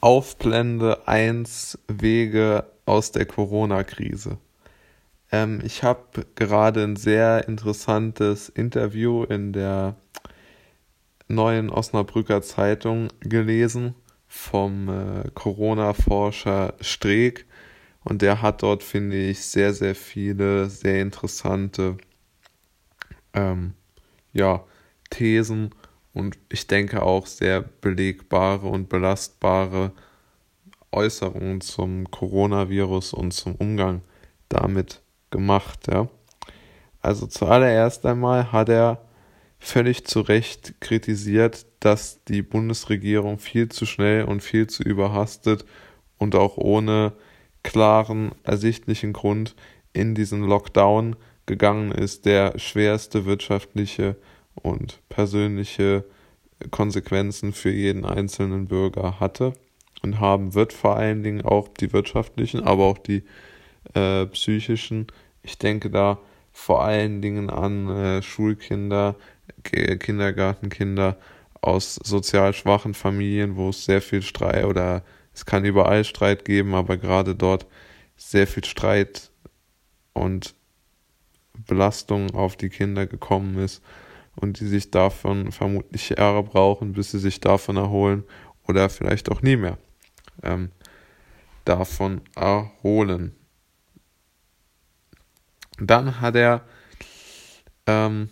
Aufblende 1 Wege aus der Corona-Krise. Ähm, ich habe gerade ein sehr interessantes Interview in der neuen Osnabrücker Zeitung gelesen vom äh, Corona-Forscher Streeck und der hat dort, finde ich, sehr, sehr viele sehr interessante ähm, ja, Thesen und ich denke auch sehr belegbare und belastbare Äußerungen zum Coronavirus und zum Umgang damit gemacht. Ja. Also zuallererst einmal hat er völlig zu Recht kritisiert, dass die Bundesregierung viel zu schnell und viel zu überhastet und auch ohne klaren, ersichtlichen Grund in diesen Lockdown gegangen ist, der schwerste wirtschaftliche und persönliche Konsequenzen für jeden einzelnen Bürger hatte und haben wird, vor allen Dingen auch die wirtschaftlichen, aber auch die äh, psychischen. Ich denke da vor allen Dingen an äh, Schulkinder, Kindergartenkinder aus sozial schwachen Familien, wo es sehr viel Streit oder es kann überall Streit geben, aber gerade dort sehr viel Streit und Belastung auf die Kinder gekommen ist und die sich davon vermutlich Jahre brauchen, bis sie sich davon erholen oder vielleicht auch nie mehr ähm, davon erholen. Dann hat er ähm,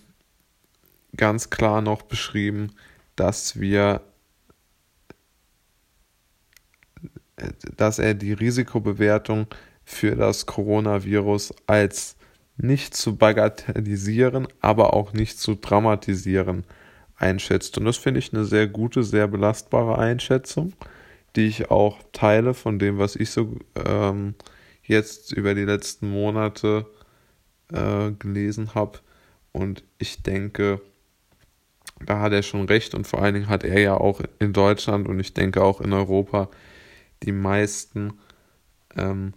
ganz klar noch beschrieben, dass wir, dass er die Risikobewertung für das Coronavirus als nicht zu bagatellisieren, aber auch nicht zu dramatisieren einschätzt. Und das finde ich eine sehr gute, sehr belastbare Einschätzung, die ich auch teile von dem, was ich so ähm, jetzt über die letzten Monate äh, gelesen habe. Und ich denke, da hat er schon recht und vor allen Dingen hat er ja auch in Deutschland und ich denke auch in Europa die meisten ähm,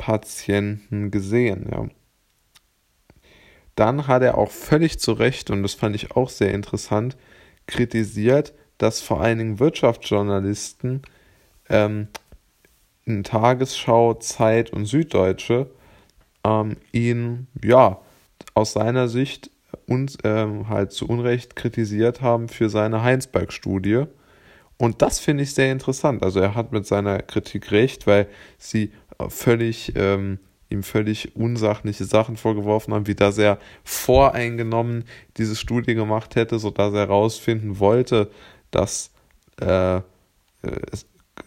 Corona-Patienten gesehen. Ja. Dann hat er auch völlig zu Recht, und das fand ich auch sehr interessant, kritisiert, dass vor allen Dingen Wirtschaftsjournalisten ähm, in Tagesschau, Zeit und Süddeutsche ähm, ihn ja aus seiner Sicht uns ähm, halt zu Unrecht kritisiert haben für seine Heinsberg-Studie. Und das finde ich sehr interessant. Also er hat mit seiner Kritik recht, weil sie völlig ähm, ihm völlig unsachliche Sachen vorgeworfen haben, wie dass er voreingenommen diese Studie gemacht hätte, sodass er herausfinden wollte, dass äh, äh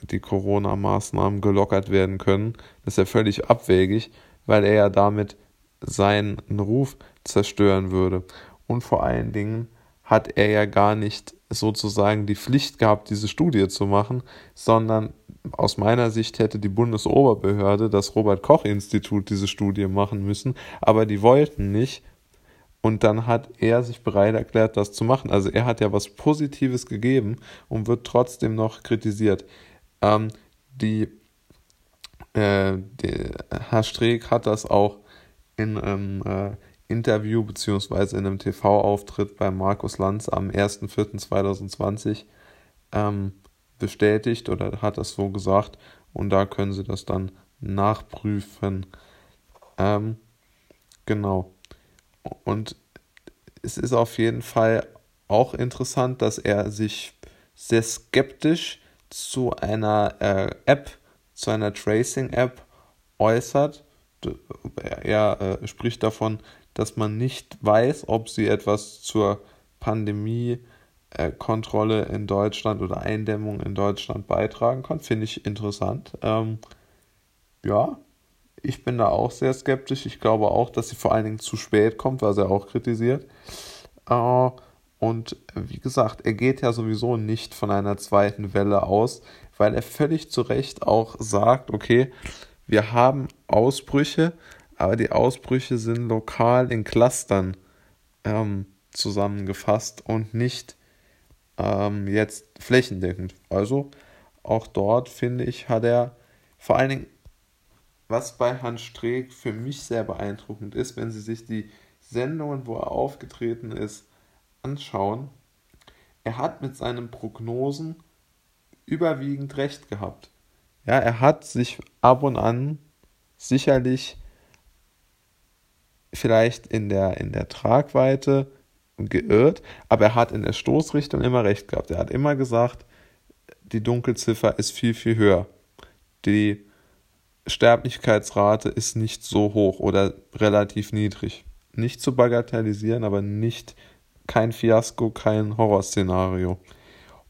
die Corona-Maßnahmen gelockert werden können. Das ist ja völlig abwegig, weil er ja damit seinen Ruf zerstören würde. Und vor allen Dingen hat er ja gar nicht sozusagen die Pflicht gehabt, diese Studie zu machen, sondern aus meiner Sicht hätte die Bundesoberbehörde, das Robert Koch Institut, diese Studie machen müssen, aber die wollten nicht. Und dann hat er sich bereit erklärt, das zu machen. Also er hat ja was Positives gegeben und wird trotzdem noch kritisiert. Ähm, die, äh, die, Herr Streeck hat das auch in einem äh, Interview beziehungsweise in einem TV-Auftritt bei Markus Lanz am 1.4.2020 ähm, bestätigt oder hat das so gesagt und da können Sie das dann nachprüfen. Ähm, genau. Und es ist auf jeden Fall auch interessant, dass er sich sehr skeptisch zu einer äh, App, zu einer Tracing-App äußert er äh, spricht davon, dass man nicht weiß, ob sie etwas zur Pandemie-Kontrolle in Deutschland oder Eindämmung in Deutschland beitragen kann. Finde ich interessant. Ähm, ja, ich bin da auch sehr skeptisch. Ich glaube auch, dass sie vor allen Dingen zu spät kommt, was er auch kritisiert. Äh, und wie gesagt, er geht ja sowieso nicht von einer zweiten Welle aus, weil er völlig zu Recht auch sagt, okay, wir haben Ausbrüche, aber die Ausbrüche sind lokal in Clustern ähm, zusammengefasst und nicht ähm, jetzt flächendeckend. Also auch dort finde ich, hat er vor allen Dingen, was bei Hans Streeck für mich sehr beeindruckend ist, wenn Sie sich die Sendungen, wo er aufgetreten ist, anschauen, er hat mit seinen Prognosen überwiegend recht gehabt. Ja, er hat sich ab und an sicherlich vielleicht in der, in der Tragweite geirrt, aber er hat in der Stoßrichtung immer recht gehabt. Er hat immer gesagt, die Dunkelziffer ist viel, viel höher. Die Sterblichkeitsrate ist nicht so hoch oder relativ niedrig. Nicht zu bagatellisieren, aber nicht kein Fiasko, kein Horrorszenario.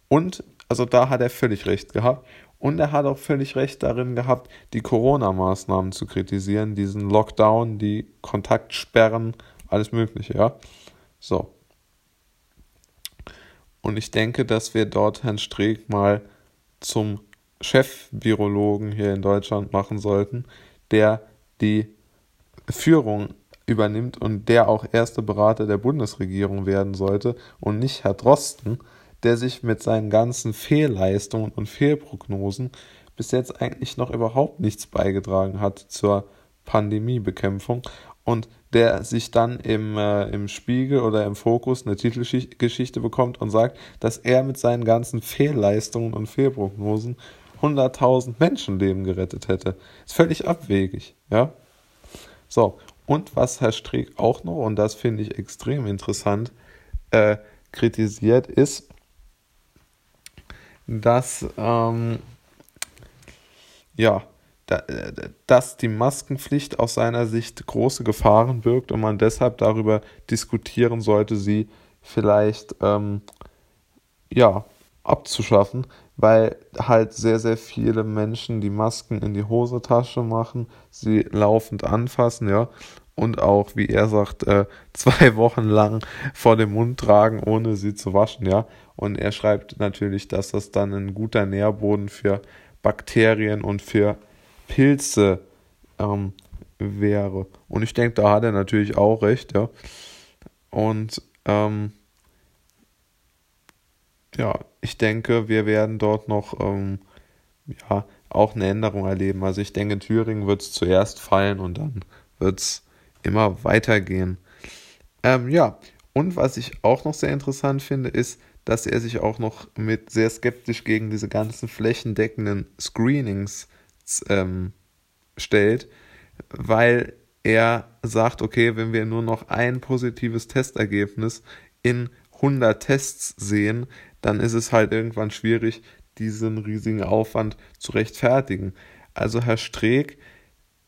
Und also da hat er völlig recht gehabt. Und er hat auch völlig recht darin gehabt, die Corona-Maßnahmen zu kritisieren, diesen Lockdown, die Kontaktsperren, alles Mögliche, ja. So. Und ich denke, dass wir dort Herrn Streeck mal zum Chef-Virologen hier in Deutschland machen sollten, der die Führung übernimmt und der auch erste Berater der Bundesregierung werden sollte und nicht Herr Drosten, der sich mit seinen ganzen Fehlleistungen und Fehlprognosen bis jetzt eigentlich noch überhaupt nichts beigetragen hat zur Pandemiebekämpfung und der sich dann im, äh, im Spiegel oder im Fokus eine Titelgeschichte bekommt und sagt, dass er mit seinen ganzen Fehlleistungen und Fehlprognosen 100.000 Menschenleben gerettet hätte. Ist völlig abwegig, ja. So, und was Herr Streeck auch noch, und das finde ich extrem interessant, äh, kritisiert, ist, dass ähm, ja, da, dass die Maskenpflicht aus seiner Sicht große Gefahren birgt und man deshalb darüber diskutieren sollte, sie vielleicht ähm, ja, abzuschaffen, weil halt sehr, sehr viele Menschen die Masken in die Hosentasche machen, sie laufend anfassen, ja, und auch, wie er sagt, äh, zwei Wochen lang vor dem Mund tragen, ohne sie zu waschen, ja. Und er schreibt natürlich, dass das dann ein guter Nährboden für Bakterien und für Pilze ähm, wäre. Und ich denke, da hat er natürlich auch recht, ja. Und ähm, ja, ich denke, wir werden dort noch ähm, ja, auch eine Änderung erleben. Also ich denke, in Thüringen wird es zuerst fallen und dann wird es immer weitergehen. Ähm, ja, und was ich auch noch sehr interessant finde, ist, dass er sich auch noch mit sehr skeptisch gegen diese ganzen flächendeckenden Screenings ähm, stellt, weil er sagt, okay, wenn wir nur noch ein positives Testergebnis in 100 Tests sehen, dann ist es halt irgendwann schwierig, diesen riesigen Aufwand zu rechtfertigen. Also Herr Streeck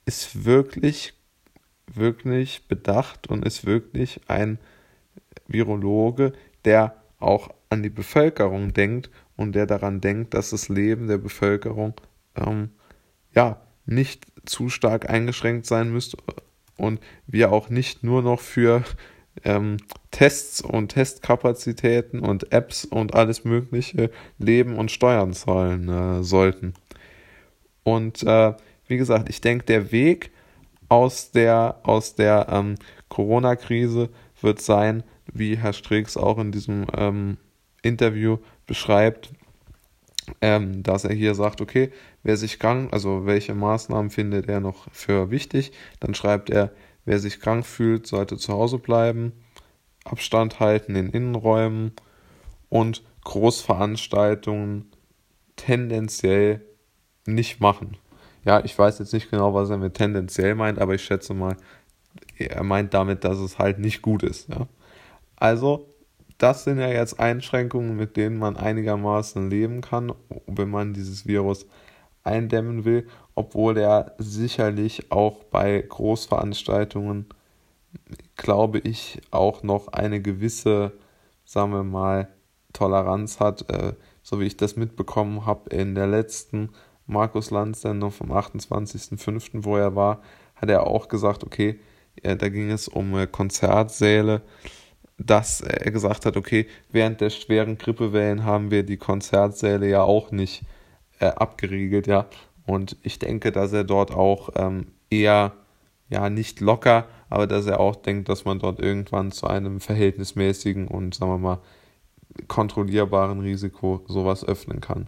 ist wirklich, wirklich bedacht und ist wirklich ein Virologe, der auch an die Bevölkerung denkt und der daran denkt, dass das Leben der Bevölkerung ähm, ja nicht zu stark eingeschränkt sein müsste und wir auch nicht nur noch für ähm, Tests und Testkapazitäten und Apps und alles Mögliche leben und Steuern zahlen äh, sollten. Und äh, wie gesagt, ich denke, der Weg aus der, aus der ähm, Corona-Krise wird sein, wie Herr Strix auch in diesem ähm, Interview beschreibt, ähm, dass er hier sagt, okay, wer sich krank, also welche Maßnahmen findet er noch für wichtig, dann schreibt er, wer sich krank fühlt, sollte zu Hause bleiben, Abstand halten in Innenräumen und Großveranstaltungen tendenziell nicht machen. Ja, ich weiß jetzt nicht genau, was er mit tendenziell meint, aber ich schätze mal, er meint damit, dass es halt nicht gut ist. Ja. Also das sind ja jetzt Einschränkungen, mit denen man einigermaßen leben kann, wenn man dieses Virus eindämmen will, obwohl er sicherlich auch bei Großveranstaltungen, glaube ich, auch noch eine gewisse, sagen wir mal, Toleranz hat, äh, so wie ich das mitbekommen habe in der letzten Markus Lanz-Sendung vom 28.05., wo er war, hat er auch gesagt, okay, äh, da ging es um äh, Konzertsäle dass er gesagt hat, okay, während der schweren Grippewellen haben wir die Konzertsäle ja auch nicht äh, abgeriegelt, ja. Und ich denke, dass er dort auch ähm, eher, ja, nicht locker, aber dass er auch denkt, dass man dort irgendwann zu einem verhältnismäßigen und, sagen wir mal, kontrollierbaren Risiko sowas öffnen kann.